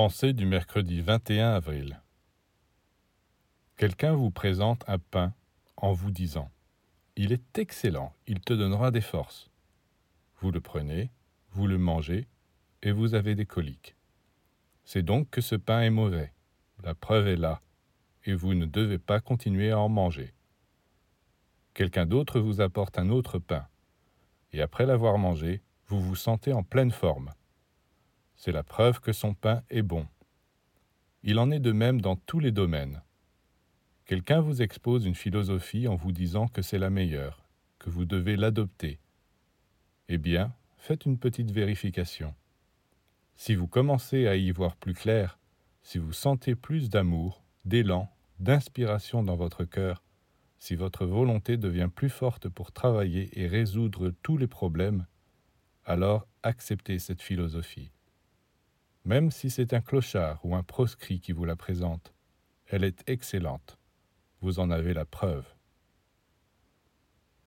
Pensée du mercredi 21 avril. Quelqu'un vous présente un pain en vous disant Il est excellent, il te donnera des forces. Vous le prenez, vous le mangez, et vous avez des coliques. C'est donc que ce pain est mauvais. La preuve est là, et vous ne devez pas continuer à en manger. Quelqu'un d'autre vous apporte un autre pain, et après l'avoir mangé, vous vous sentez en pleine forme c'est la preuve que son pain est bon. Il en est de même dans tous les domaines. Quelqu'un vous expose une philosophie en vous disant que c'est la meilleure, que vous devez l'adopter. Eh bien, faites une petite vérification. Si vous commencez à y voir plus clair, si vous sentez plus d'amour, d'élan, d'inspiration dans votre cœur, si votre volonté devient plus forte pour travailler et résoudre tous les problèmes, alors acceptez cette philosophie même si c'est un clochard ou un proscrit qui vous la présente. Elle est excellente. Vous en avez la preuve.